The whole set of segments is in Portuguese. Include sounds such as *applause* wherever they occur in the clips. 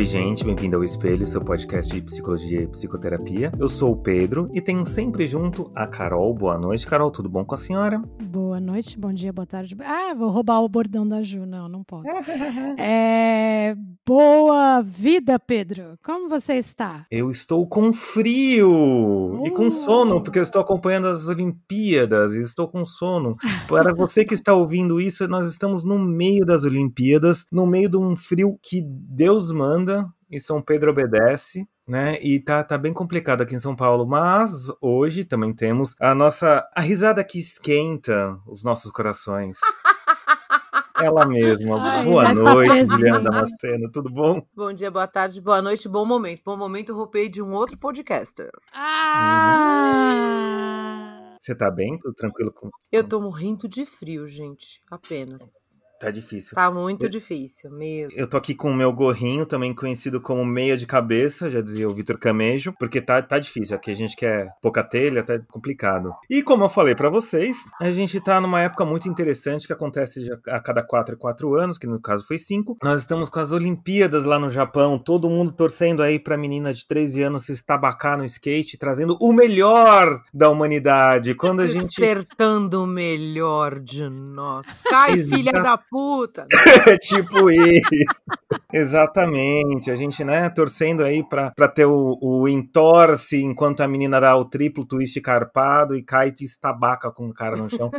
Oi, gente, bem-vindo ao Espelho, seu podcast de psicologia e psicoterapia. Eu sou o Pedro e tenho sempre junto a Carol. Boa noite, Carol, tudo bom com a senhora? Boa noite, bom dia, boa tarde. Ah, vou roubar o bordão da Ju. Não, não posso. *laughs* é... Boa vida, Pedro. Como você está? Eu estou com frio uh. e com uh! sono, porque eu estou acompanhando as Olimpíadas e estou com sono. Para você que está ouvindo isso, nós estamos no meio das Olimpíadas, no meio de um frio que Deus manda e São Pedro obedece. Né? E tá, tá bem complicado aqui em São Paulo, mas hoje também temos a nossa a risada que esquenta os nossos corações. *laughs* Ela mesma. Ai, boa noite, Juliana Damasceno. Tudo bom? Bom dia, boa tarde, boa noite, bom momento. Bom momento, roupei de um outro podcaster. Ah! Você tá bem? Tudo tranquilo? Com... Eu tô morrendo de frio, gente. Apenas. Tá difícil. Tá muito eu, difícil mesmo. Eu tô aqui com o meu gorrinho, também conhecido como meia de cabeça, já dizia o Vitor Camejo, porque tá, tá difícil. Aqui a gente quer pouca telha, tá complicado. E como eu falei para vocês, a gente tá numa época muito interessante que acontece a cada 4 e 4 anos, que no caso foi 5. Nós estamos com as Olimpíadas lá no Japão, todo mundo torcendo aí pra menina de 13 anos se estabacar no skate, trazendo o melhor da humanidade. Quando a gente. Despertando o melhor de nós. Cai, filha da puta. *laughs* é tipo isso. Exatamente. A gente, né, torcendo aí pra, pra ter o, o entorce enquanto a menina dá o triplo twist carpado e cai de estabaca com o cara no chão.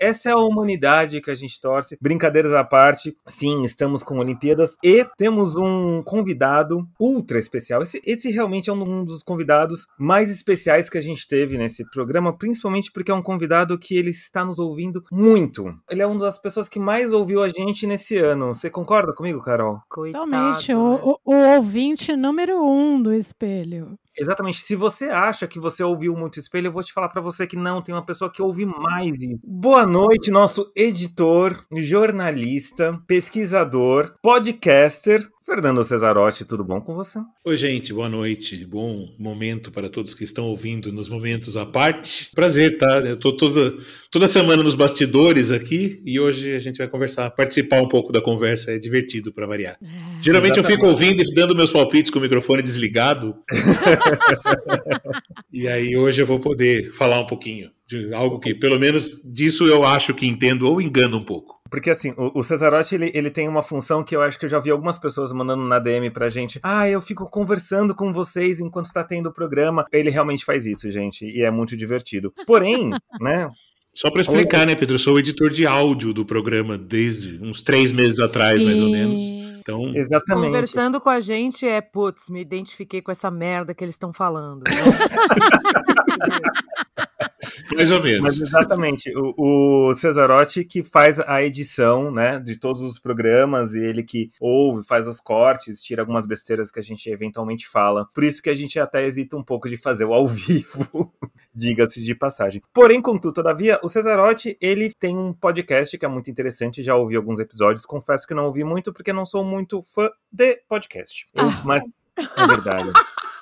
Essa é a humanidade que a gente torce. Brincadeiras à parte, sim, estamos com Olimpíadas e temos um convidado ultra especial. Esse, esse realmente é um dos convidados mais especiais que a gente teve nesse programa, principalmente porque é um convidado que ele está nos ouvindo muito. Ele é uma das pessoas que mais ouviu a gente nesse ano. Você concorda comigo, Carol? Totalmente. O, o, o ouvinte número um do espelho. Exatamente. Se você acha que você ouviu muito espelho, eu vou te falar para você que não, tem uma pessoa que ouve mais isso. Boa noite, nosso editor, jornalista, pesquisador, podcaster, Fernando Cesarotti, tudo bom com você? Oi, gente, boa noite. Bom momento para todos que estão ouvindo nos momentos à parte. Prazer, tá? Eu tô toda, toda semana nos bastidores aqui e hoje a gente vai conversar, participar um pouco da conversa, é divertido para variar. É, Geralmente Exatamente. eu fico ouvindo e dando meus palpites com o microfone desligado. *laughs* e aí hoje eu vou poder falar um pouquinho de algo que, pelo menos disso eu acho que entendo ou engano um pouco. Porque assim, o, o Cesarotti, ele, ele tem uma função que eu acho que eu já vi algumas pessoas mandando na DM pra gente. Ah, eu fico conversando com vocês enquanto tá tendo o programa. Ele realmente faz isso, gente, e é muito divertido. Porém, *laughs* né, só para explicar, né, Pedro? Eu sou o editor de áudio do programa desde uns três meses atrás, Sim. mais ou menos. Então, Exatamente. Conversando com a gente é, putz, me identifiquei com essa merda que eles estão falando. *laughs* Mais ou menos. Mas exatamente. O, o Cesarotti que faz a edição, né, de todos os programas e ele que ouve, faz os cortes, tira algumas besteiras que a gente eventualmente fala. Por isso que a gente até hesita um pouco de fazer o ao *laughs* vivo, diga-se de passagem. Porém, contudo, todavia, o Cesarotti, ele tem um podcast que é muito interessante, já ouvi alguns episódios, confesso que não ouvi muito porque não sou muito fã de podcast. Eu, ah. Mas é verdade. *laughs*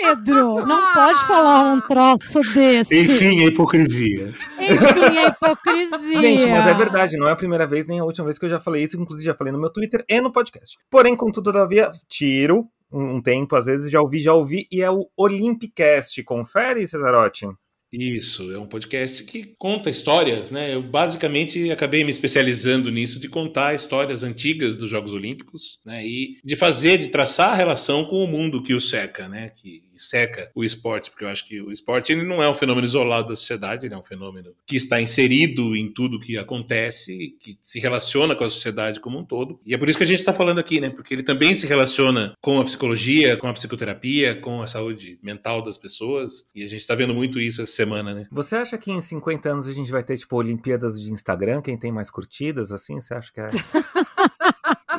Pedro, não pode falar um troço desse. Enfim, a hipocrisia. Enfim, a *laughs* hipocrisia. Gente, mas é verdade, não é a primeira vez nem a última vez que eu já falei isso, inclusive já falei no meu Twitter e no podcast. Porém, contudo, todavia, tiro um tempo, às vezes já ouvi, já ouvi, e é o Olympicast. Confere, Cesarotti? Isso, é um podcast que conta histórias, né? Eu basicamente acabei me especializando nisso, de contar histórias antigas dos Jogos Olímpicos, né? E de fazer, de traçar a relação com o mundo que o cerca, né? Que seca o esporte, porque eu acho que o esporte ele não é um fenômeno isolado da sociedade, ele é um fenômeno que está inserido em tudo que acontece, que se relaciona com a sociedade como um todo. E é por isso que a gente está falando aqui, né? Porque ele também se relaciona com a psicologia, com a psicoterapia, com a saúde mental das pessoas. E a gente está vendo muito isso essa semana, né? Você acha que em 50 anos a gente vai ter, tipo, Olimpíadas de Instagram? Quem tem mais curtidas, assim? Você acha que é. *laughs*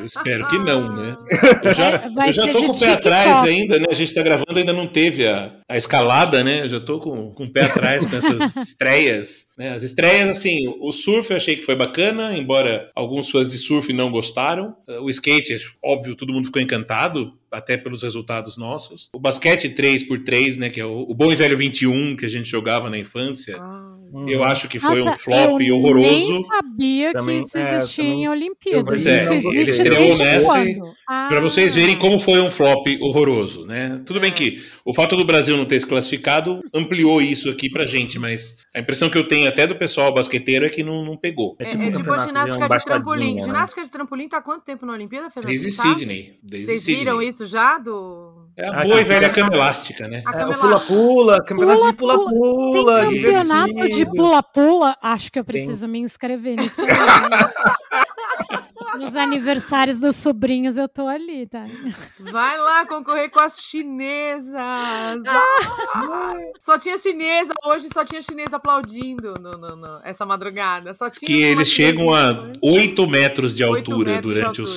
Espero que não, né? *laughs* Eu já, vai, eu já tô com o pé atrás ainda, né? A gente tá gravando, ainda não teve a, a escalada, né? Eu já tô com, com o pé atrás com essas *laughs* estreias. Né? As estreias, assim, o surf eu achei que foi bacana, embora alguns fãs de surf não gostaram. O skate, óbvio, todo mundo ficou encantado, até pelos resultados nossos. O basquete 3x3, né? Que é o, o bom e velho 21 que a gente jogava na infância. Ah Uhum. Eu acho que foi Nossa, um flop eu horroroso. nem sabia Também- que isso é, existia também- em Olimpíadas. Pois é, isso existe desde nessa quando? Para vocês verem Ah. como foi um flop horroroso, né? Tudo bem É. que o fato do Brasil não ter se classificado ampliou isso aqui pra gente, mas a impressão que eu tenho até do pessoal basqueteiro é que não, não pegou. É, um é tipo a campeonato ginástica de trampolim. né? Ginástica de trampolim tá há quanto tempo na Olimpíada, Fernando? Desde sabe? Sidney. Desde Vocês viram Sydney. isso já do. É Ah, a boa e velha cama elástica, né? A É, o cama pula-pula, campeonato de Pula-pula. Tem campeonato de pula-pula? Acho que eu preciso me inscrever nisso. Nos aniversários dos sobrinhos eu tô ali, tá? Vai lá concorrer com as chinesas. Ah! Só tinha chinesa hoje, só tinha chinesa aplaudindo no, no- no- essa madrugada. Só tinha Que eles chegam a chinesinha. 8 metros de altura metros de durante o altura.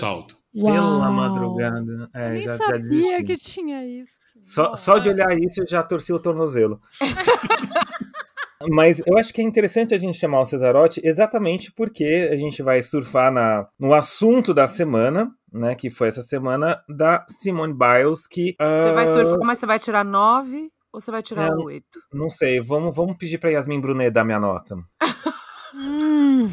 Salto. Pela Uau. madrugada. É, Eu nem já, já sabia desisti. que tinha isso. Só, só de olhar isso eu já torci o tornozelo. *laughs* Mas eu acho que é interessante a gente chamar o Cesarotti exatamente porque a gente vai surfar na, no assunto da semana, né? Que foi essa semana da Simone Biles, que. Você vai ah, surfar, mas você vai tirar nove ou você vai tirar Não. oito? Não sei, vamos, vamos pedir pra Yasmin Brunet dar minha nota. *laughs* Hum,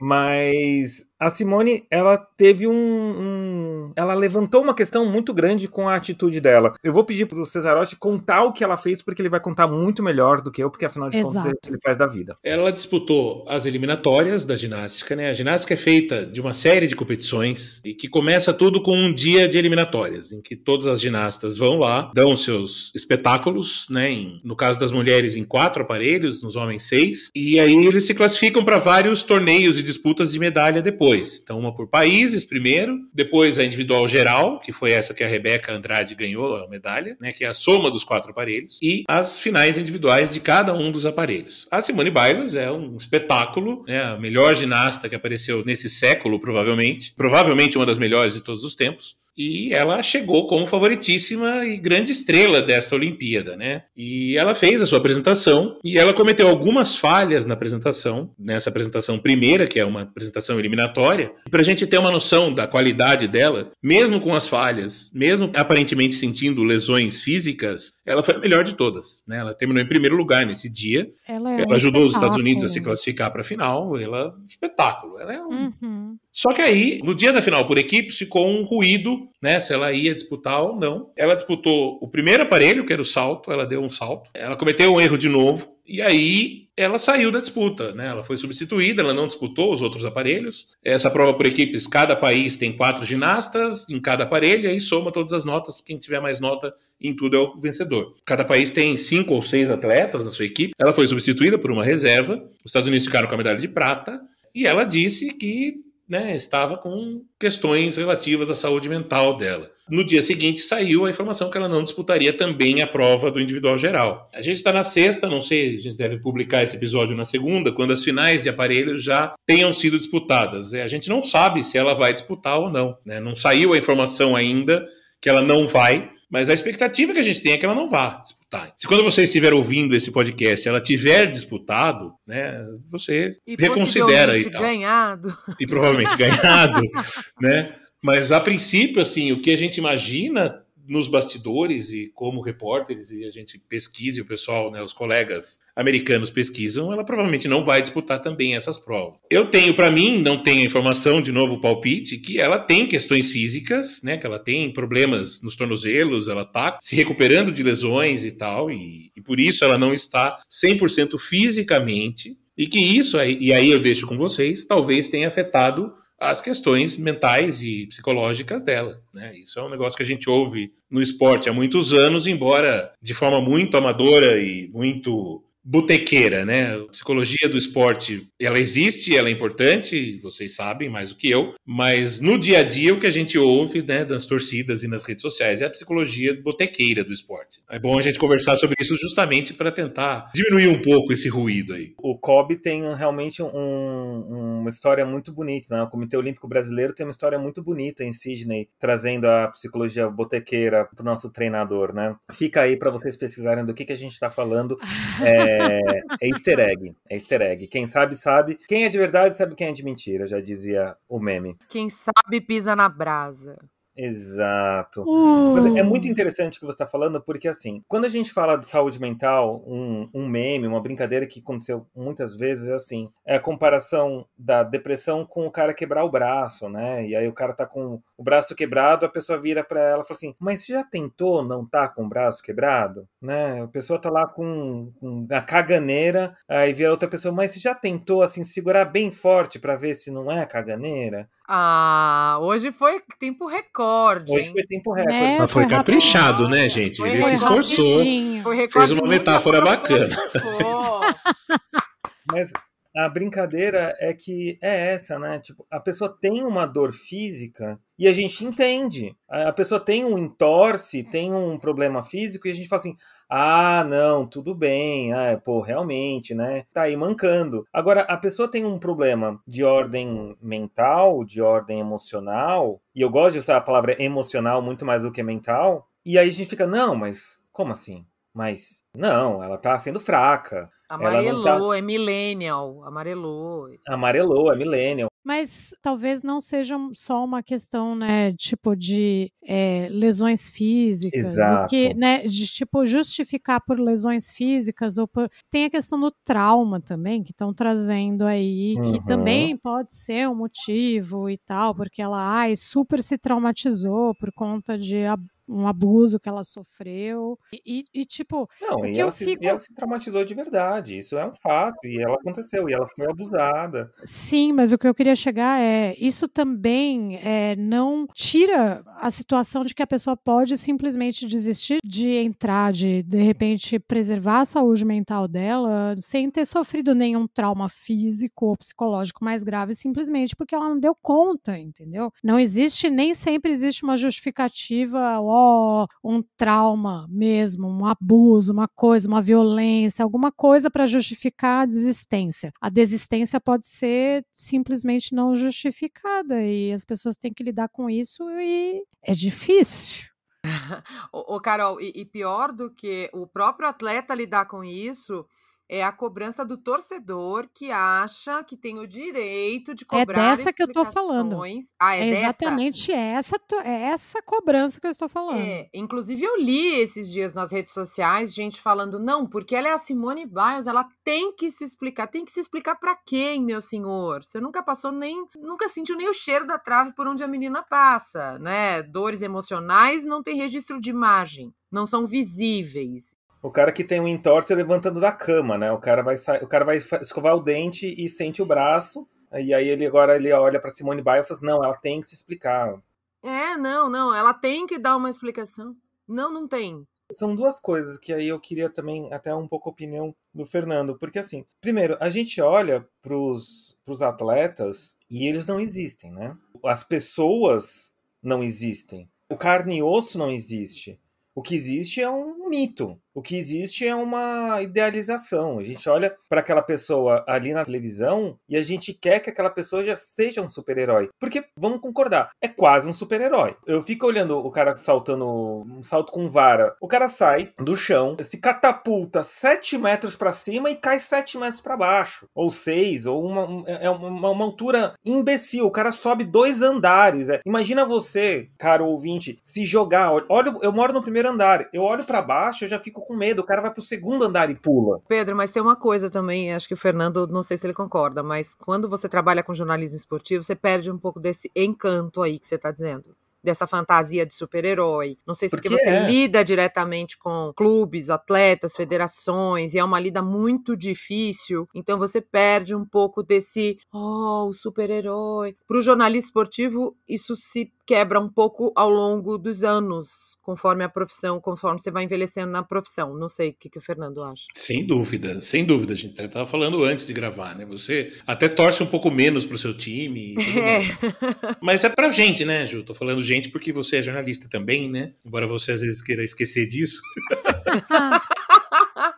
Mas a Simone, ela teve um, um- Ela levantou uma questão muito grande com a atitude dela. Eu vou pedir pro Cesarotti contar o que ela fez, porque ele vai contar muito melhor do que eu, porque afinal de contas Exato. é o que ele faz da vida. Ela disputou as eliminatórias da ginástica, né? A ginástica é feita de uma série de competições e que começa tudo com um dia de eliminatórias, em que todas as ginastas vão lá, dão seus espetáculos, né? Em- no caso das mulheres, em quatro aparelhos, nos homens, seis. E aí eles se classificam para vários torneios e disputas de medalha depois. Então, uma por países primeiro, depois a individual geral, que foi essa que a Rebeca Andrade ganhou a medalha, né? Que é a soma dos quatro aparelhos, e as finais individuais de cada um dos aparelhos. A Simone Biles é um espetáculo, né? A melhor ginasta que apareceu nesse século, provavelmente. Provavelmente uma das melhores de todos os tempos. E ela chegou como favoritíssima e grande estrela dessa Olimpíada, né? E ela fez a sua apresentação e ela cometeu algumas falhas na apresentação, nessa apresentação primeira, que é uma apresentação eliminatória. Para a gente ter uma noção da qualidade dela, mesmo com as falhas, mesmo aparentemente sentindo lesões físicas, ela foi a melhor de todas, né? Ela terminou em primeiro lugar nesse dia. ela é Ela ajudou os Estados Unidos a se classificar para a final. Ela é um espetáculo. Ela é um Uhum. só que aí, no dia da final por equipes, ficou um ruído, né? Se ela ia disputar ou não. Ela disputou o primeiro aparelho, que era o salto, ela deu um salto. Ela cometeu um erro de novo, e aí ela saiu da disputa, né? Ela foi substituída, ela não disputou os outros aparelhos. Essa prova por equipes, cada país tem quatro ginastas em cada aparelho, e aí soma todas as notas, quem tiver mais nota em tudo é o vencedor. Cada país tem cinco ou seis atletas na sua equipe. Ela foi substituída por uma reserva. Os Estados Unidos ficaram com a medalha de prata. E ela disse que né, estava com questões relativas à saúde mental dela. No dia seguinte saiu a informação que ela não disputaria também a prova do individual geral. A gente está na sexta, não sei, a gente deve publicar esse episódio na segunda, quando as finais de aparelhos já tenham sido disputadas. É, A gente não sabe se ela vai disputar ou não. né? Não saiu a informação ainda que ela não vai, mas a expectativa que a gente tem é que ela não vá disputar. Se quando você estiver ouvindo esse podcast ela tiver disputado, né, você E reconsidera e tal ganhado. e provavelmente ganhado, *laughs* né? Mas a princípio, assim, o que a gente imagina nos bastidores e como repórteres e a gente pesquisa e o pessoal, né, os colegas americanos pesquisam, ela provavelmente não vai disputar também essas provas. Eu tenho para mim, não tenho informação de novo palpite que ela tem questões físicas, né, que ela tem problemas nos tornozelos, ela tá se recuperando de lesões e tal e, e por isso ela não está 100% fisicamente e que isso e aí eu deixo com vocês, talvez tenha afetado as questões mentais e psicológicas dela. Né? Isso é um negócio que a gente ouve no esporte há muitos anos, embora de forma muito amadora e muito botequeira, né? A psicologia do esporte, ela existe, ela é importante, vocês sabem mais do que eu, mas no dia a dia o que a gente ouve, né, das torcidas e nas redes sociais é a psicologia botequeira do esporte. É bom a gente conversar sobre isso justamente para tentar diminuir um pouco esse ruído aí. O Kobe tem realmente um- uma história muito bonita, né? O Comitê Olímpico Brasileiro tem uma história muito bonita em Sydney, trazendo a psicologia botequeira pro nosso treinador, né? Fica aí para vocês pesquisarem do que, que a gente tá falando. *laughs* É, é easter egg, é easter egg. Quem sabe, sabe. Quem é de verdade sabe quem é de mentira, já dizia o meme. Quem sabe pisa na brasa. Exato. Uh. É muito interessante o que você está falando, porque assim, quando a gente fala de saúde mental, um, um meme, uma brincadeira que aconteceu muitas vezes é assim, é a comparação da depressão com o cara quebrar o braço, né? E aí o cara tá com o braço quebrado, a pessoa vira para ela e fala assim, mas você já tentou não tá com o braço quebrado? Né? A pessoa tá lá com, com a caganeira, aí vira outra pessoa, mas você já tentou assim segurar bem forte para ver se não é caganeira? Ah, hoje foi tempo recorde. Hoje hein? foi tempo recorde. É, Mas foi foi caprichado, né, gente? Foi Ele se esforçou. Rapidinho. Foi recorde Fez uma metáfora bacana. *laughs* Mas a brincadeira é que é essa, né? Tipo, a pessoa tem uma dor física e a gente entende. A pessoa tem um entorse, tem um problema físico e a gente fala assim: ah, não, tudo bem, ah, pô, realmente, né? Tá aí mancando. Agora, a pessoa tem um problema de ordem mental, de ordem emocional, e eu gosto de usar a palavra emocional muito mais do que mental, e aí a gente fica: não, mas como assim? Mas não, ela tá sendo fraca. Tá- Amarelou, é millennial. Amarelou. Amarelou, é millennial. Mas talvez não seja só uma questão, né, tipo de é, lesões físicas, Exato. o que, né, de tipo justificar por lesões físicas ou por tem a questão do trauma também que estão trazendo aí, que Uhum. também pode ser um motivo e tal, porque ela ai, super se traumatizou por conta de um abuso que ela sofreu e, e- e, tipo Não, e ela, se, fico- e ela se traumatizou de verdade. Isso é um fato. E ela aconteceu. E ela foi abusada. Sim, mas o que eu queria chegar é isso também é, não tira a situação de que a pessoa pode simplesmente desistir de entrar, de de repente preservar a saúde mental dela sem ter sofrido nenhum trauma físico ou psicológico mais grave, simplesmente porque ela não deu conta, entendeu? Não existe, nem sempre existe uma justificativa, ó, um trauma mesmo, um abuso, uma coisa, uma violência, alguma coisa para justificar a desistência. A desistência pode ser simplesmente não justificada e as pessoas têm que lidar com isso e é difícil. *laughs* Ô, ô, Carol, e, e pior do que o próprio atleta lidar com isso é a cobrança do torcedor que acha que tem o direito de É cobrar dessa que eu tô falando. Ah, é, É dessa? exatamente essa, é essa cobrança que eu estou falando. É, inclusive eu li esses dias nas redes sociais gente falando, não, porque ela é a Simone Biles, ela tem que se explicar. Tem que se explicar pra quem, meu senhor? Você nunca passou nem, nunca sentiu nem o cheiro da trave por onde a menina passa, né? Dores emocionais não tem registro de imagem, não são visíveis. O cara que tem um entorse levantando da cama, né? O cara vai, o cara vai escovar o dente e sente o braço. E aí ele agora ele olha pra Simone Biles e fala assim, não, ela tem que se explicar. É, não, não, ela tem que dar uma explicação. Não, não tem. São duas coisas que aí eu queria também até um pouco a opinião do Fernando, porque assim, primeiro, a gente olha pros, pros atletas e eles não existem, né? As pessoas não existem. O carne e osso não existe. O que existe é um mito. O que existe é uma idealização. A gente olha para aquela pessoa ali na televisão e a gente quer que aquela pessoa já seja um super-herói. Porque, vamos concordar, é quase um super-herói. Eu fico olhando o cara saltando um salto com vara. O cara sai do chão, se catapulta 7 metros para cima e cai 7 metros para baixo. Ou 6, ou uma, um- é uma, uma altura imbecil. O cara sobe dois andares. É. Imagina você, caro ouvinte, se jogar. Olha, eu moro no primeiro andar. Eu olho para baixo, eu já fico com medo. O cara vai pro segundo andar e pula. Pedro, mas tem uma coisa também, acho que o Fernando, não sei se ele concorda, mas quando você trabalha com jornalismo esportivo, você perde um pouco desse encanto aí que você está dizendo. Dessa fantasia de super-herói. Não sei se porque, Porque você é. lida diretamente com clubes, atletas, federações, e é uma lida muito difícil, então você perde um pouco desse, oh, o super-herói. Para o jornalista esportivo, isso se quebra um pouco ao longo dos anos, conforme a profissão, conforme você vai envelhecendo na profissão. Não sei o que, que o Fernando acha. Sem dúvida, sem dúvida. A gente estava falando antes de gravar, né? Você até torce um pouco menos pro seu time. E tudo É. Mas é pra gente, né, Ju? Tô falando gente porque você é jornalista também, né? Embora você às vezes queira esquecer disso. *laughs*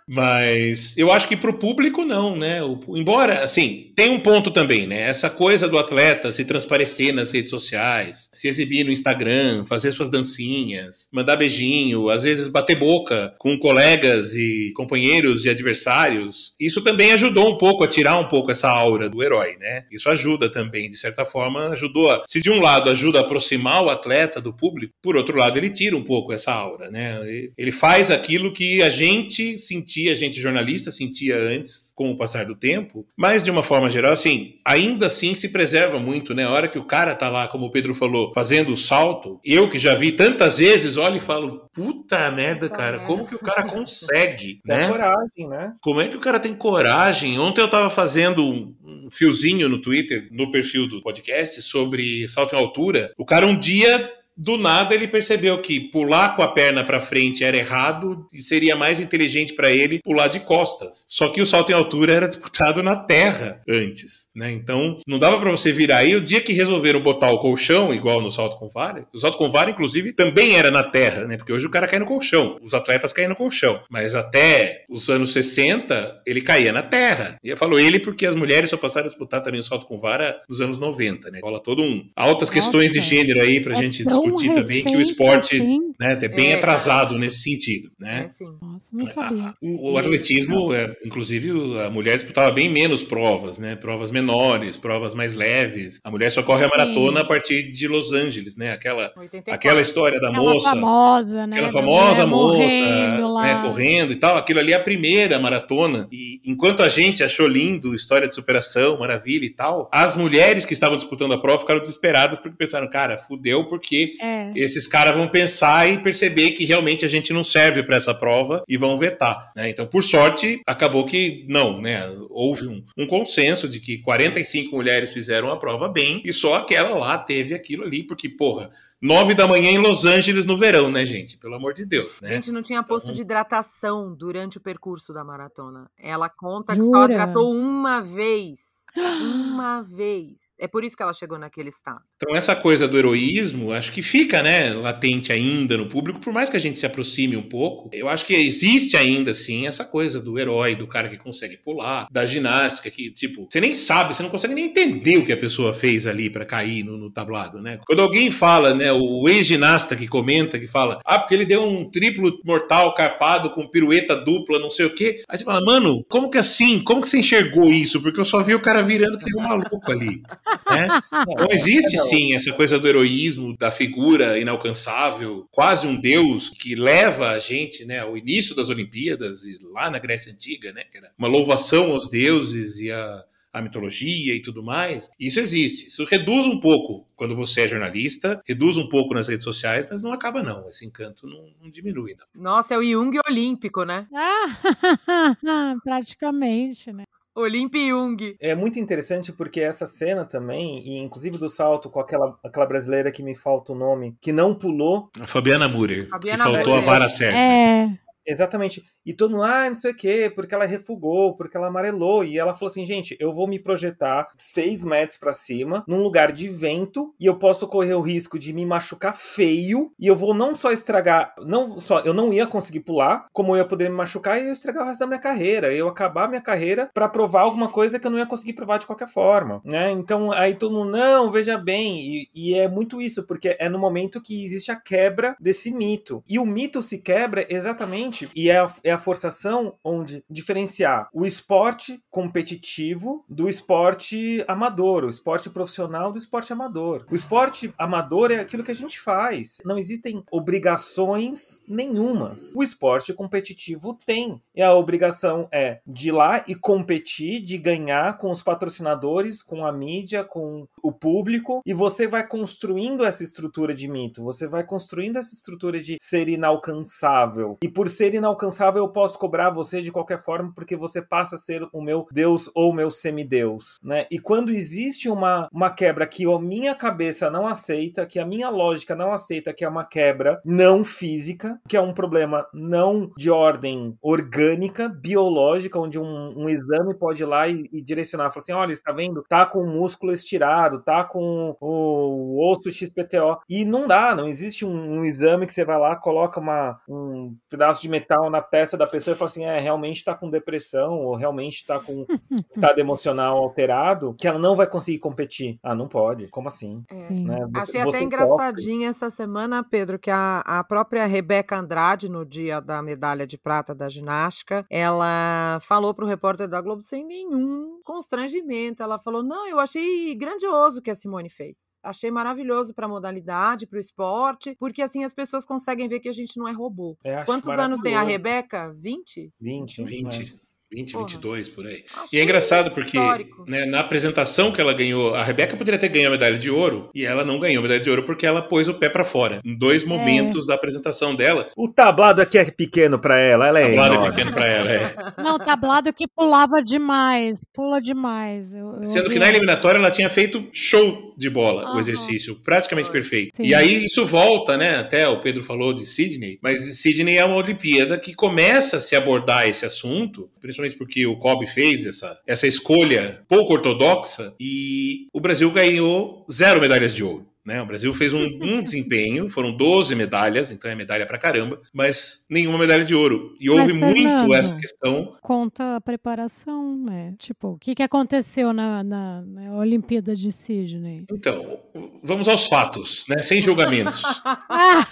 Mas eu acho que para o público não, né? O, embora, assim, tem um ponto também, né? Essa coisa do atleta se transparecer nas redes sociais, se exibir no Instagram, fazer suas dancinhas, mandar beijinho, às vezes bater boca com colegas e companheiros e adversários, isso também ajudou um pouco a tirar um pouco essa aura do herói, né? Isso ajuda também, de certa forma, ajudou a, se de um lado ajuda a aproximar o atleta do público, por outro lado ele tira um pouco essa aura, né? Ele faz aquilo que a gente sentia, a gente jornalista sentia antes, com o passar do tempo, mas de uma forma geral, assim, ainda assim se preserva muito, né? A hora que o cara tá lá, como o Pedro falou, fazendo o salto, eu que já vi tantas vezes, olho e falo, puta merda, cara, como que o cara consegue, *laughs* Tem né? coragem, né? Como é que o cara tem coragem? Ontem eu tava fazendo um fiozinho no Twitter, no perfil do podcast, sobre salto em altura. O cara um dia do nada ele percebeu que pular com a perna para frente era errado e seria mais inteligente para ele pular de costas. Só que o salto em altura era disputado na terra antes, né? Então não dava para você virar aí. O dia que resolveram botar o colchão igual no salto com vara, o salto com vara inclusive também era na terra, né? Porque hoje o cara cai no colchão, os atletas caem no colchão, mas até os anos 60 ele caía na terra. E eu falo ele porque as mulheres só passaram a disputar também o salto com vara nos anos 90, né? Rola todo um altas questões de gênero aí pra É gente tão discutir também que o esporte assim? né, é bem É, atrasado nesse sentido, né? É sim. Nossa, não sabia. O e- atletismo, é, inclusive, a mulher disputava bem menos provas, né? Provas menores, provas mais leves. A mulher só corre a maratona a partir de Los Angeles, né? Aquela, 84. aquela história da Aquela moça. famosa, né? Aquela famosa moça, né, correndo e tal, aquilo ali é a primeira maratona. E enquanto a gente achou lindo, história de superação, maravilha e tal, as mulheres que estavam disputando a prova ficaram desesperadas porque pensaram, cara, fudeu porque É. esses caras vão pensar e perceber que realmente a gente não serve para essa prova e vão vetar. né? Então, por sorte, acabou que não, né? Houve um, um consenso de que 45 mulheres fizeram a prova bem e só aquela lá teve aquilo ali, porque, porra, 9 da manhã em Los Angeles no verão, né, gente? Pelo amor de Deus, né? Gente, não tinha posto Então- de hidratação durante o percurso da maratona. Ela conta que só hidratou uma vez. Uma vez. É por isso que ela chegou naquele estado. Então, essa coisa do heroísmo, acho que fica, né, latente ainda no público, por mais que a gente se aproxime um pouco. Eu acho que existe ainda, sim, essa coisa do herói, do cara que consegue pular, da ginástica, que, tipo, você nem sabe, você não consegue nem entender o que a pessoa fez ali para cair no, no tablado, né? Quando alguém fala, né, o ex-ginasta que comenta, que fala, ah, porque ele deu um triplo mortal carpado com pirueta dupla, não sei o quê. Aí você fala, mano, como que assim? Como que você enxergou isso? Porque eu só vi o cara virando que nem um maluco ali. *laughs* Né? *laughs* Então existe sim essa coisa do heroísmo, da figura inalcançável, quase um deus que leva a gente né, ao início das Olimpíadas, e lá na Grécia Antiga, né, que era uma louvação aos deuses e a, a mitologia e tudo mais. Isso existe. Isso reduz um pouco quando você é jornalista, reduz um pouco nas redes sociais, mas não acaba não. Esse encanto não, não diminui, não. Nossa, é o Jung olímpico, né? Ah, *laughs* praticamente, né? Olimp Jung. É muito interessante porque essa cena também, e inclusive do salto com aquela, aquela brasileira que me falta o nome, que não pulou, A Fabiana Murer, Fabiana que faltou Murer. a vara certa. É. Exatamente. E todo mundo, ah, não sei o quê, porque ela refugou, porque ela amarelou. E ela falou assim: gente, eu vou me projetar seis metros pra cima, num lugar de vento, e eu posso correr o risco de me machucar feio. E eu vou não só estragar, não só, eu não ia conseguir pular, como eu ia poder me machucar e eu estragar o resto da minha carreira. Eu acabar a minha carreira pra provar alguma coisa que eu não ia conseguir provar de qualquer forma, né? Então aí todo mundo, não, veja bem. E, e é muito isso, porque é no momento que existe a quebra desse mito. E o mito se quebra exatamente, e é a, é a forçação onde diferenciar o esporte competitivo do esporte amador, o esporte profissional do esporte amador. O esporte amador é aquilo que a gente faz. Não existem obrigações nenhumas. O esporte competitivo tem. E a obrigação é de ir lá e competir, de ganhar com os patrocinadores, com a mídia, com o público, e você vai construindo essa estrutura de mito, você vai construindo essa estrutura de ser inalcançável. E por ser inalcançável, eu posso cobrar você de qualquer forma, porque você passa a ser o meu Deus ou o meu semideus, né? E quando existe uma, uma quebra que a minha cabeça não aceita, que a minha lógica não aceita, que é uma quebra não física, que é um problema não de ordem orgânica, biológica, onde um, um exame pode ir lá e, e direcionar, falar assim, olha, está vendo? Tá com o músculo estirado, tá com o osso XPTO. E não dá, não existe um, um exame que você vai lá, coloca uma, um pedaço de metal na testa da pessoa e fala assim: é, realmente tá com depressão, ou realmente tá com *laughs* estado emocional alterado, que ela não vai conseguir competir. Ah, não pode. Como assim? É. Sim. Né? Você- Achei você até engraçadinha essa semana, Pedro, que a, a própria Rebeca Andrade, no dia da medalha de prata da ginástica, ela falou pro repórter da Globo sem nenhum constrangimento. Ela falou: Não, eu achei grandioso o que a Simone fez. Achei maravilhoso para a modalidade, para o esporte, porque assim as pessoas conseguem ver que a gente não é robô. É, Quantos anos tem a. Rebeca? 20? 20. 20. 20, Porra. 22, por aí. Achei E é engraçado porque histórico. né, na apresentação que ela ganhou, a Rebeca poderia ter ganho a medalha de ouro e ela não ganhou a medalha de ouro porque ela pôs o pé pra fora. Em dois momentos da apresentação dela, O tablado aqui é pequeno pra ela, ela é o lado é enorme. pequeno pra ela. É. *laughs* Não, tablado que pulava demais, pula demais. Eu- eu Sendo que na eliminatória ela tinha feito show de bola, o Aham. exercício, praticamente perfeito. Sim. E aí isso volta, né? Até o Pedro falou de Sydney, mas Sydney é uma Olimpíada que começa a se abordar esse assunto, principalmente porque o Kobe fez essa, essa escolha pouco ortodoxa e o Brasil ganhou zero medalhas de ouro. Né? O Brasil fez um, um desempenho, foram 12 medalhas, então é medalha pra caramba, mas nenhuma medalha de ouro. E houve Mas, muito Fernando, essa questão Conta a preparação, né? Tipo, o que, que aconteceu na, na, na Olimpíada de Sydney? Então, vamos aos fatos, né? Sem julgamentos. *laughs* Ah,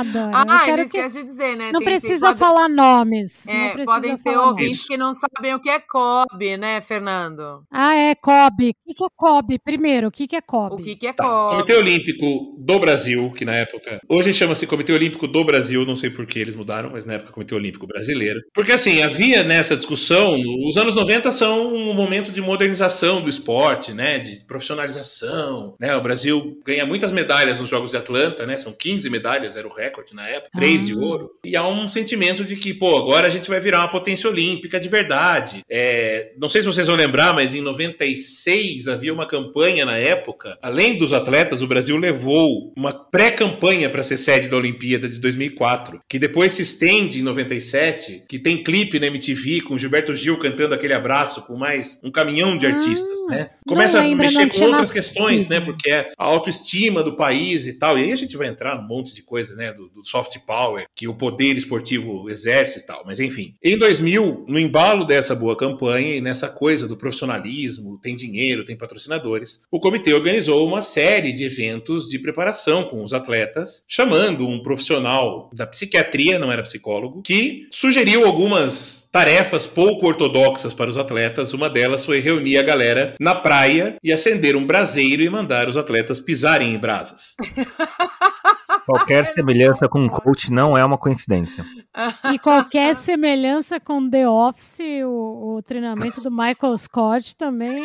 adoro. Ah, eu não quero que... de dizer, né? Não tem- tem- precisa pode- falar nomes. não É, precisa podem ter falar ouvintes nomes. Que não sabem o que é COB, né, Fernando? Ah, é COB. O que, que é COB? Primeiro, o que, que é COB? O que, que é Tá, COB? Comitê Olímpico do Brasil, que na época. Hoje chama-se Comitê Olímpico do Brasil, não sei por que eles mudaram, mas na época Comitê Olímpico Brasileiro. Porque assim, havia nessa discussão, os anos 90 são um momento de modernização do esporte, né? De profissionalização. Né? O Brasil ganha muitas medalhas nos Jogos de Atlanta, né? São 15 medalhas, era o recorde na época, 3 de Ah. ouro. E há um sentimento de que, pô, agora a gente vai virar uma potência olímpica de verdade. É, não sei se vocês vão lembrar, mas em 96 havia uma campanha na época. Além dos atletas, o Brasil levou uma pré-campanha para ser sede da Olimpíada de 2004, que depois se estende em 97, que tem clipe na MTV com Gilberto Gil cantando aquele abraço com mais um caminhão de Ah, artistas, né? não Começa a lembro, mexer não com outras nascido. questões, né? Porque é a autoestima do país e tal. E aí a gente vai entrar num monte de coisa, né? Do, do soft power que o poder esportivo exerce e tal. Mas enfim. Em 2000, no embalo dessa boa campanha e nessa coisa do profissionalismo, tem dinheiro, tem patrocinadores, o comitê organizou uma série de eventos de preparação com os atletas, chamando um profissional da psiquiatria, não era psicólogo, que sugeriu algumas tarefas pouco ortodoxas para os atletas. Uma delas foi reunir a galera na praia e acender um braseiro e mandar os atletas pisarem em brasas. *laughs* Qualquer semelhança com um coach não é uma coincidência. *laughs* E qualquer semelhança com The Office, o, o treinamento do Michael Scott também.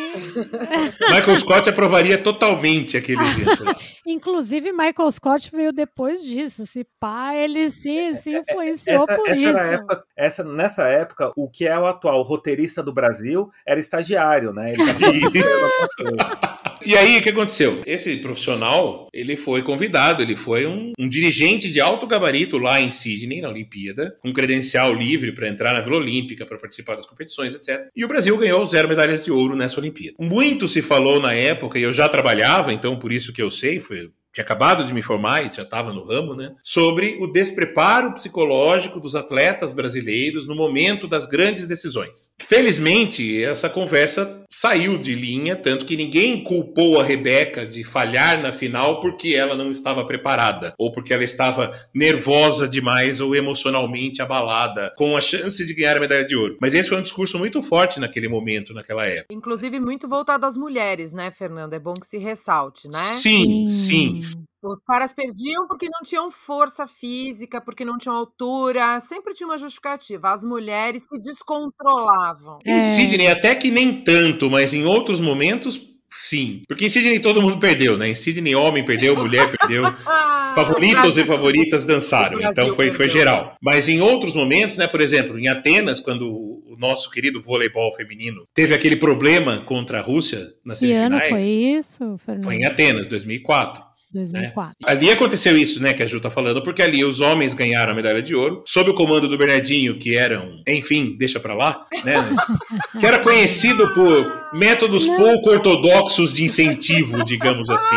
*laughs* Michael Scott aprovaria totalmente aquele. *laughs* Inclusive, Michael Scott veio depois disso. Se pá, ele se, se influenciou Essa, por essa isso. era a época, essa, nessa época, o que é o atual roteirista do Brasil era estagiário, né? Ele tava E aí, o que aconteceu? Esse profissional, ele foi convidado, ele foi um, um dirigente de alto gabarito lá em Sydney, na Olimpíada, com credencial livre para entrar na Vila Olímpica, para participar das competições, etc. E o Brasil ganhou zero medalhas de ouro nessa Olimpíada. Muito se falou na época, e eu já trabalhava, então por isso que eu sei, foi tinha acabado de me formar e já estava no ramo, né? Sobre o despreparo psicológico dos atletas brasileiros no momento das grandes decisões. Felizmente, essa conversa saiu de linha, tanto que ninguém culpou a Rebeca de falhar na final porque ela não estava preparada ou porque ela estava nervosa demais ou emocionalmente abalada com a chance de ganhar a medalha de ouro. Mas esse foi um discurso muito forte naquele momento, naquela época. Inclusive, muito voltado às mulheres, né, Fernando? É bom que se ressalte, né? Sim, sim. Os caras perdiam porque não tinham força física, porque não tinham altura, sempre tinha uma justificativa. As mulheres se descontrolavam. É. Em Sydney, até que nem tanto, mas em outros momentos, sim. Porque em Sydney todo mundo perdeu, né? Em Sydney, homem perdeu, mulher perdeu. *laughs* Favoritos e favoritas dançaram, então foi, foi geral. Mas em outros momentos, né, por exemplo, em Atenas, quando o nosso querido voleibol feminino teve aquele problema contra a Rússia nas Que ano semifinais, foi isso, Fernando? foi em Atenas, 2004. 2004. Ali aconteceu isso, né, que a Ju tá falando, porque ali os homens ganharam a medalha de ouro, sob o comando do Bernardinho, que eram, enfim, deixa pra lá, né, mas- *laughs* que era conhecido por métodos pouco ortodoxos de incentivo, digamos assim.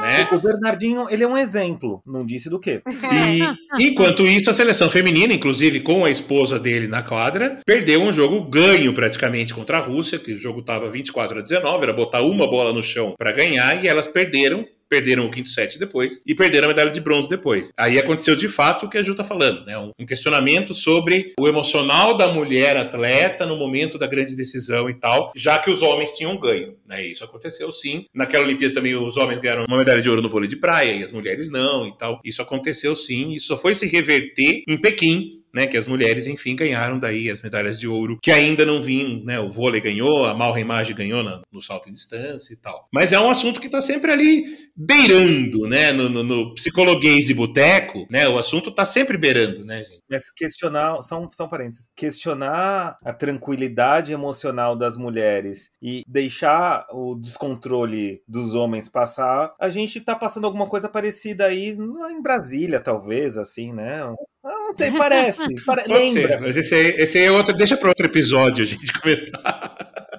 né? O Bernardinho, ele é um exemplo, não disse do quê. E, enquanto isso, a seleção feminina, inclusive com a esposa dele na quadra, perdeu um jogo ganho praticamente contra a Rússia, que o jogo estava 24 a 19, era botar uma bola no chão para ganhar, e elas perderam perderam o quinto set depois e perderam a medalha de bronze depois. Aí aconteceu de fato o que a Ju tá falando, né? Um questionamento sobre o emocional da mulher atleta no momento da grande decisão e tal, já que os homens tinham ganho, né? Isso aconteceu sim. Naquela Olimpíada também os homens ganharam uma medalha de ouro no vôlei de praia e as mulheres não e tal. Isso aconteceu sim, isso só foi se reverter em Pequim né, que as mulheres, enfim, ganharam daí as medalhas de ouro, que ainda não vinham, né, o vôlei ganhou, a Malheimage ganhou no, no salto em distância e tal. Mas é um assunto que está sempre ali beirando, né, no, no, no psicologuês de boteco, né, o assunto está sempre beirando, né, gente? Mas questionar, são, são parênteses, questionar a tranquilidade emocional das mulheres e deixar o descontrole dos homens passar, a gente tá passando alguma coisa parecida aí em Brasília, talvez, assim, né? Ah, não sei, parece. Pare... Lembra. Ser, mas esse aí, esse aí é outro, deixa para outro episódio a gente comentar.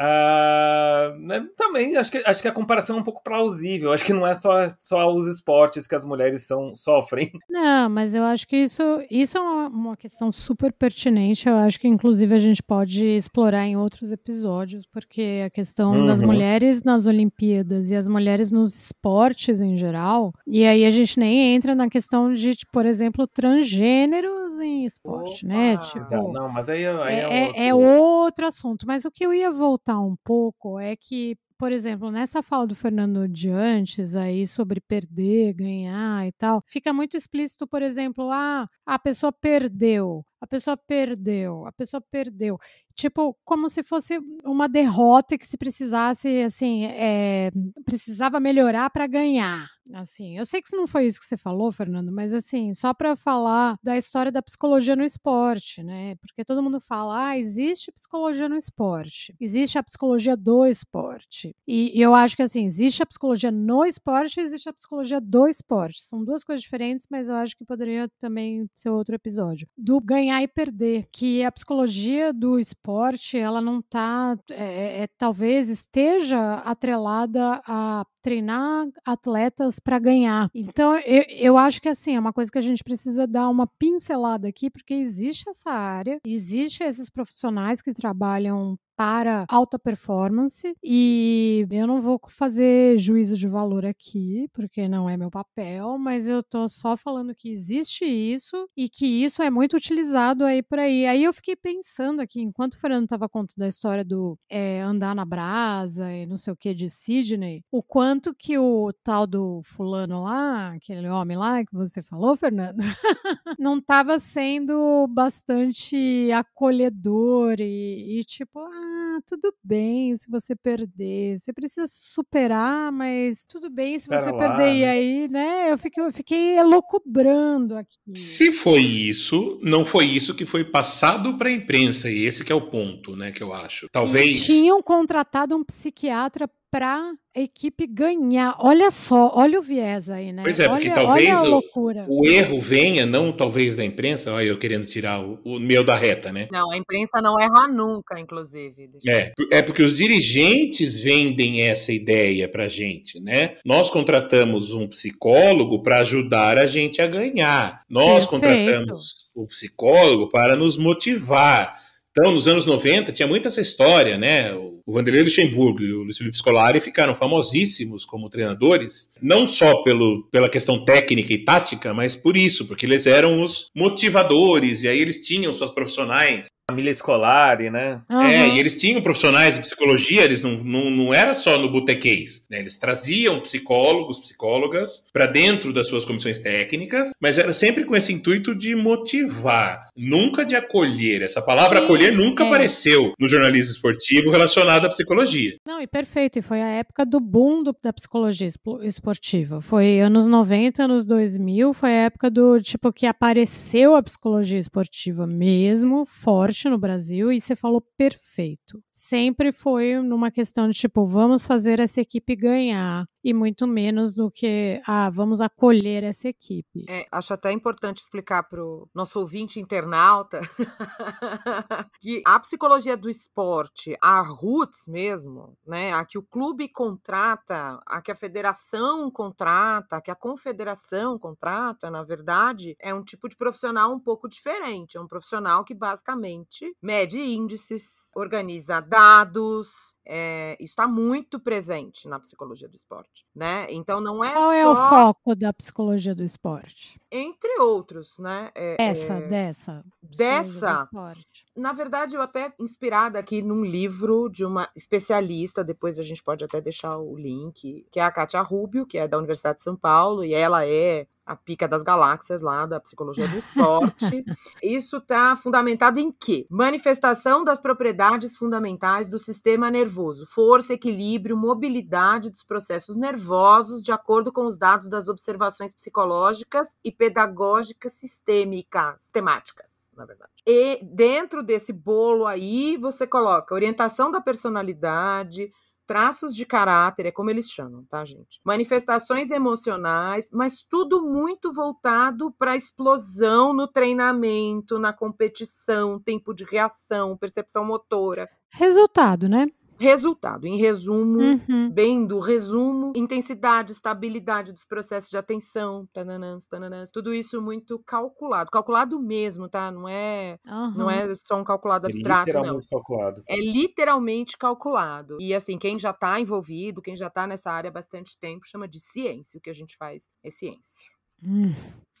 Uh, também acho que, acho que a comparação é um pouco plausível. Acho que não é só, só os esportes que as mulheres são, sofrem. *laughs* Não, mas eu acho que isso, isso é uma, uma questão super pertinente. Eu acho que, inclusive, a gente pode explorar em outros episódios, porque a questão uhum. das mulheres nas Olimpíadas e as mulheres nos esportes em geral, e aí a gente nem entra na questão de, por exemplo, transgêneros em esporte, né? Opa. né? Tipo, não, mas aí, aí é, é, outro... é outro assunto. Mas o que eu ia voltar um pouco é que, por exemplo, nessa fala do Fernando de antes aí sobre perder, ganhar e tal, fica muito explícito, por exemplo, ah, a pessoa perdeu, a pessoa perdeu, a pessoa perdeu. Tipo, como se fosse uma derrota que se precisasse, assim, é, precisava melhorar para ganhar. Assim, eu sei que não foi isso que você falou, Fernando, mas assim, só para falar da história da psicologia no esporte, né? Porque todo mundo fala, ah, existe psicologia no esporte, existe a psicologia do esporte. E, e eu acho que assim, existe a psicologia no esporte e existe a psicologia do esporte. São duas coisas diferentes, mas eu acho que poderia também ser outro episódio. Do ganhar e perder, que a psicologia do esporte, ela não tá, é, é, talvez esteja atrelada a treinar atletas para ganhar. Então, eu, eu acho que assim, é uma coisa que a gente precisa dar uma pincelada aqui, porque existe essa área, existe esses profissionais que trabalham para alta performance e eu não vou fazer juízo de valor aqui, porque não é meu papel, mas eu tô só falando que existe isso e que isso é muito utilizado aí por aí. Aí eu fiquei pensando aqui, enquanto o Fernando estava contando a história do é, andar na brasa e não sei o que de Sidney, o quanto que o tal do fulano lá, aquele homem lá que você falou, Fernando, *laughs* não estava sendo bastante acolhedor e, e tipo, ah, tudo bem se você perder. Você precisa superar, mas tudo bem se você lá, perder. E né? aí, né? Eu fiquei, eu fiquei elocubrando aqui. Se foi isso, não foi isso que foi passado para a imprensa. E esse que é o ponto, né? Que eu acho. Talvez. E tinham contratado um psiquiatra para a equipe ganhar. Olha só, olha o viés aí, né? Pois é, porque olha, talvez olha o, o, erro venha, não talvez da imprensa, olha eu querendo tirar o, o meu da reta, né? Não, a imprensa não erra nunca, inclusive. É, é porque os dirigentes vendem essa ideia pra gente, né? Nós contratamos um psicólogo para ajudar a gente a ganhar. Nós Perfeito. contratamos o psicólogo para nos motivar então, nos anos 90, tinha muita essa história, né? O Vanderlei Luxemburgo e o Luiz Felipe Scolari ficaram famosíssimos como treinadores, não só pelo, pela questão técnica e tática, mas por isso, porque eles eram os motivadores, e aí eles tinham suas profissionais família escolar, né? Uhum. É, e eles tinham profissionais de psicologia, eles não, não, não era só no botequês, né? Eles traziam psicólogos, psicólogas para dentro das suas comissões técnicas, mas era sempre com esse intuito de motivar, nunca de acolher. Essa palavra Sim, acolher nunca é. apareceu no jornalismo esportivo relacionado à psicologia. Não, e perfeito, e foi a época do boom do, da psicologia esportiva. Foi anos 90, anos 2000, foi a época do tipo que apareceu a psicologia esportiva mesmo, forte no Brasil e você falou perfeito. Sempre foi numa questão de tipo, vamos fazer essa equipe ganhar e muito menos do que, ah, vamos acolher essa equipe. É, acho até importante explicar para o nosso ouvinte internauta *laughs* que a psicologia do esporte, a roots mesmo, né, a que o clube contrata, a que a federação contrata, a que a confederação contrata, na verdade, é um tipo de profissional um pouco diferente. É um profissional que basicamente mede índices, organiza dados, é, isso está muito presente na psicologia do esporte, né? Então não é Qual só... é o foco da psicologia do esporte? Entre outros, né? É, Essa, é... dessa. Dessa. Na verdade, eu até inspirada aqui num livro de uma especialista, depois a gente pode até deixar o link, que é a Kátia Rubio, que é da Universidade de São Paulo, e ela é a pica das galáxias lá da psicologia do esporte. *laughs* Isso está fundamentado em quê? Manifestação das propriedades fundamentais do sistema nervoso, força, equilíbrio, mobilidade dos processos nervosos, de acordo com os dados das observações psicológicas e pedagógicas sistêmicas, temáticas na verdade. E dentro desse bolo aí, você coloca orientação da personalidade, traços de caráter, é como eles chamam, tá, gente? Manifestações emocionais, mas tudo muito voltado para a explosão no treinamento, na competição, tempo de reação, percepção motora. Resultado, né? Resultado, em resumo, uhum. bem do resumo, intensidade, estabilidade dos processos de atenção, tananãs, tananãs, tudo isso muito calculado, calculado mesmo, tá? Não é, uhum. não é só um calculado é abstrato, é literalmente não. calculado. É literalmente calculado. E assim, quem já está envolvido, quem já está nessa área há bastante tempo, chama de ciência. O que a gente faz é ciência.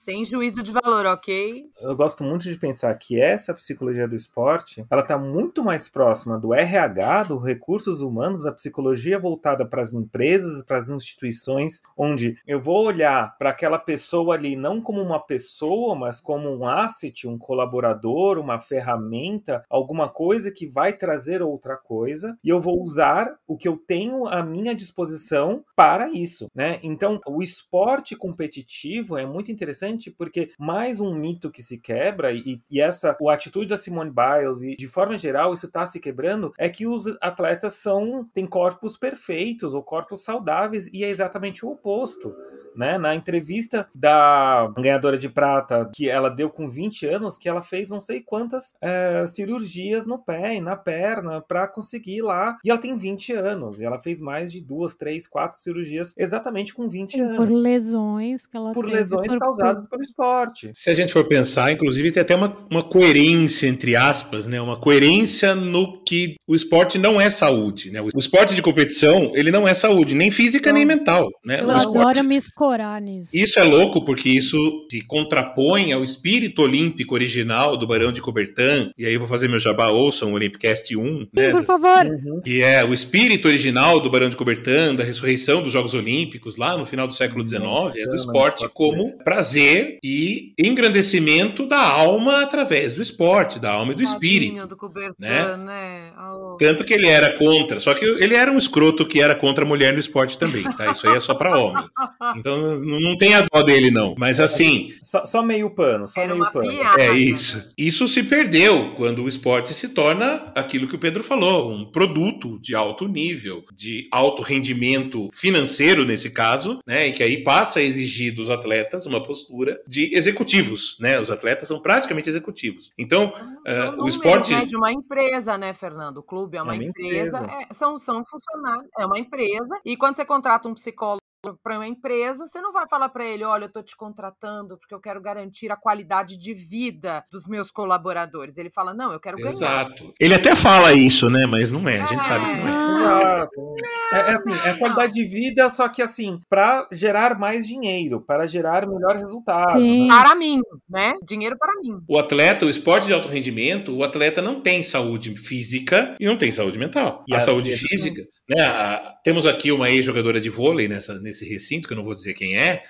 Sem juízo de valor, ok? Eu gosto muito de pensar que essa psicologia do esporte, ela está muito mais próxima do RH, dos recursos humanos, da psicologia voltada para as empresas, para as instituições, onde eu vou olhar para aquela pessoa ali não como uma pessoa, mas como um asset, um colaborador, uma ferramenta, alguma coisa que vai trazer outra coisa, e eu vou usar o que eu tenho à minha disposição para isso, né? Então, o esporte competitivo é muito interessante porque mais um mito que se quebra e, e essa a atitude da Simone Biles e de forma geral isso está se quebrando é que os atletas são têm corpos perfeitos ou corpos saudáveis e é exatamente o oposto né? Na entrevista da ganhadora de prata, que ela deu com 20 anos, que ela fez não sei quantas é, cirurgias no pé e na perna para conseguir ir lá. E ela tem 20 anos. E ela fez mais de duas, três, quatro cirurgias exatamente com 20 Sim, anos. Por lesões que ela Por teve, lesões por... causadas pelo esporte. Se a gente for pensar, inclusive, tem até uma, uma coerência, entre aspas, né? Uma coerência no que o esporte não é saúde, né? O esporte de competição, ele não é saúde, nem física, não. nem mental, né? Eu o adoro esporte... me escorar nisso. Isso é louco porque isso se contrapõe ao espírito olímpico original do Barão de Coubertin. E aí eu vou fazer meu jabá, ouçam o Olympicast 1. Sim, né? por favor. Uhum. Que é o espírito original do Barão de Coubertin, da ressurreição dos Jogos Olímpicos, lá no final do século XIX, é do esporte como prazer e engrandecimento da alma através do esporte, da alma e do espírito. Do Coubertin, né? né? Oh. Tanto que ele era contra, só que ele era um escroto que era contra a mulher no esporte também, tá? Isso aí é só para homem. *laughs* Então não tem a dó dele, não. Mas assim. Só, só meio pano, só meio pano. Piada. É isso. Isso se perdeu quando o esporte se torna aquilo que o Pedro falou: um produto de alto nível, de alto rendimento financeiro, nesse caso, né? E que aí passa a exigir dos atletas uma postura de executivos, né? Os atletas são praticamente executivos. Então, uh, o esporte. É de uma empresa, né, Fernando? O clube é uma, é uma empresa. empresa. É, são, são funcionários, é uma empresa. E quando você contrata um psicólogo, para uma empresa, você não vai falar para ele, olha, eu estou te contratando porque eu quero garantir a qualidade de vida dos meus colaboradores. Ele fala, não, eu quero ganhar. Exato. Ele até fala isso, né? Mas não é, a gente é. sabe que não é. Exato. É, é assim, é qualidade de vida, só que assim, para gerar mais dinheiro, para gerar melhor resultado. Né? Para mim, né? Dinheiro para mim. O atleta, o esporte de alto rendimento, o atleta não tem saúde física e não tem saúde mental. E a saúde física, né? A, temos aqui uma ex-jogadora de vôlei nessa nesse recinto, que eu não vou dizer quem é,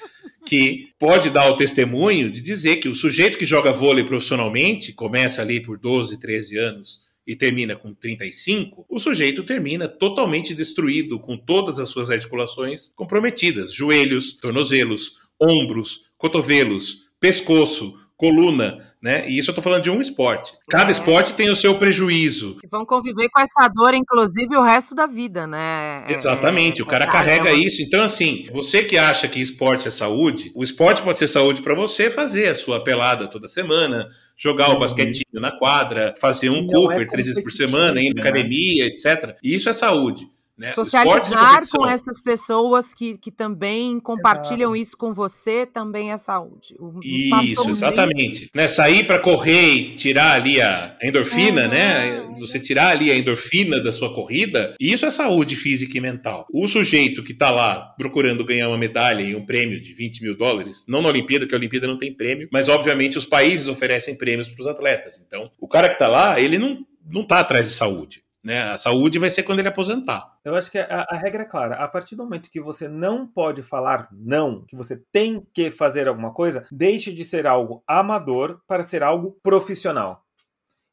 que pode dar o testemunho de dizer que o sujeito que joga vôlei profissionalmente, começa ali por 12, 13 anos e termina com 35, o sujeito termina totalmente destruído, com todas as suas articulações comprometidas: joelhos, tornozelos, ombros, cotovelos, pescoço, coluna né? E isso eu tô falando de um esporte. Cada é. esporte tem o seu prejuízo. E vão conviver com essa dor, inclusive, o resto da vida, né? É, Exatamente, é, o cara carrega isso. Então, assim, você que acha que esporte é saúde, o esporte pode ser saúde para você fazer a sua pelada toda semana, jogar uhum. o basquetinho na quadra, fazer um Cooper é três vezes por semana, ir na né? academia, etc. E isso é saúde. Né? Socializar com essas pessoas que, que também compartilham Exato. isso com você também é saúde. O isso, exatamente. Né? Sair para correr e tirar ali a endorfina, né? Você tirar ali a endorfina da sua corrida, isso é saúde física e mental. O sujeito que está lá procurando ganhar uma medalha e um prêmio de 20 mil dólares, não na Olimpíada, que a Olimpíada não tem prêmio, mas obviamente os países oferecem prêmios para os atletas. Então, o cara que está lá, ele não, não tá atrás de saúde. Né? A saúde vai ser quando ele aposentar. Eu acho que a, a, regra é clara. A partir do momento que você não pode falar não, que você tem que fazer alguma coisa, deixe de ser algo amador para ser algo profissional.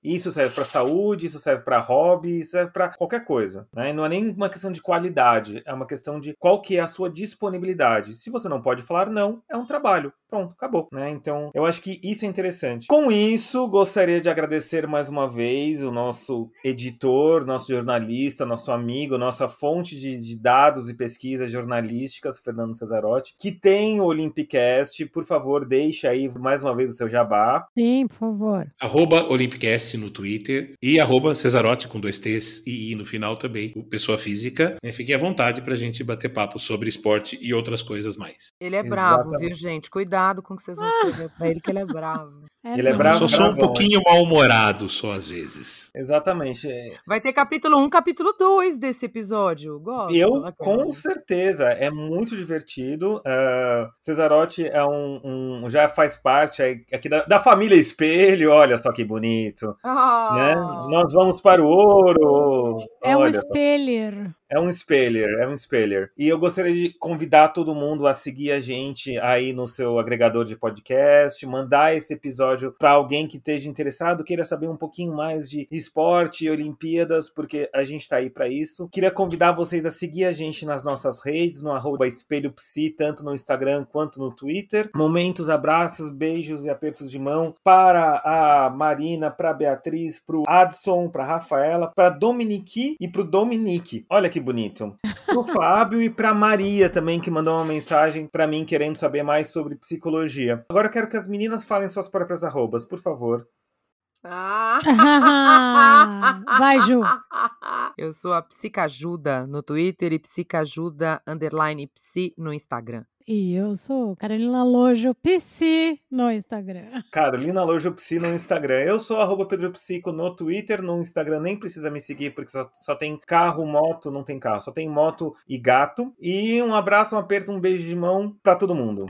Isso serve para saúde, isso serve para hobby, isso serve para qualquer coisa. Né? Não é nem uma questão de qualidade, é uma questão de qual que é a sua disponibilidade. Se você não pode falar não, é um trabalho. Pronto, acabou. Né? Então, eu acho que isso é interessante. Com isso, gostaria de agradecer mais uma vez o nosso editor, nosso jornalista, nosso amigo, nossa fonte de, de dados e pesquisas jornalísticas, Fernando Cesarotti, que tem o Olympicast. Por favor, deixe aí mais uma vez o seu jabá. Sim, por favor. Arroba Olympicast no Twitter e arroba Cesarotti com dois T's e I no final também, o Pessoa Física. E fiquem à vontade pra gente bater papo sobre esporte e outras coisas mais. Ele é Exatamente. bravo, viu, gente? Cuidado com o que vocês vão escrever pra ele, que ele é bravo. É ele é bravo. Só sou um pouquinho mal-humorado, só às vezes. Exatamente. Vai ter capítulo 1, capítulo 2 desse episódio. Gosto. Eu, com certeza. É muito divertido. Uh, Cesarotti é um, um, já faz parte aqui da, da, família Espelho. Olha só que bonito. Oh. Né? Nós vamos para o ouro. É Olha um espelho. É um speller, é um speller. E eu gostaria de convidar todo mundo a seguir a gente aí no seu agregador de podcast, mandar esse episódio para alguém que esteja interessado, queira saber um pouquinho mais de esporte e Olimpíadas, porque a gente está aí para isso. Queria convidar vocês a seguir a gente nas nossas redes, no arroba Espelho Psi, tanto no Instagram quanto no Twitter. Momentos, abraços, beijos e apertos de mão para a Marina, para a Beatriz, para o Adson, para a Rafaela, para Dominique e para o Dominique. Olha que bonito. Pro *laughs* Fábio e pra Maria também, que mandou uma mensagem para mim querendo saber mais sobre psicologia. Agora eu quero que as meninas falem suas próprias arrobas, por favor. Ah. *laughs* Vai, Ju. *laughs* Eu sou a Psicajuda no Twitter e Psicajuda underline psi no Instagram. E eu sou Carolina Lojo Psi no Instagram. *laughs* Carolina Lojo Psi no Instagram. Eu sou arroba Pedro Psico no Twitter, no Instagram nem precisa me seguir porque só, só tem carro, moto, não tem carro, só tem moto e gato. E um abraço, um aperto, um beijo de mão para todo mundo.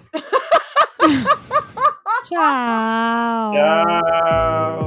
Tchau. Tchau.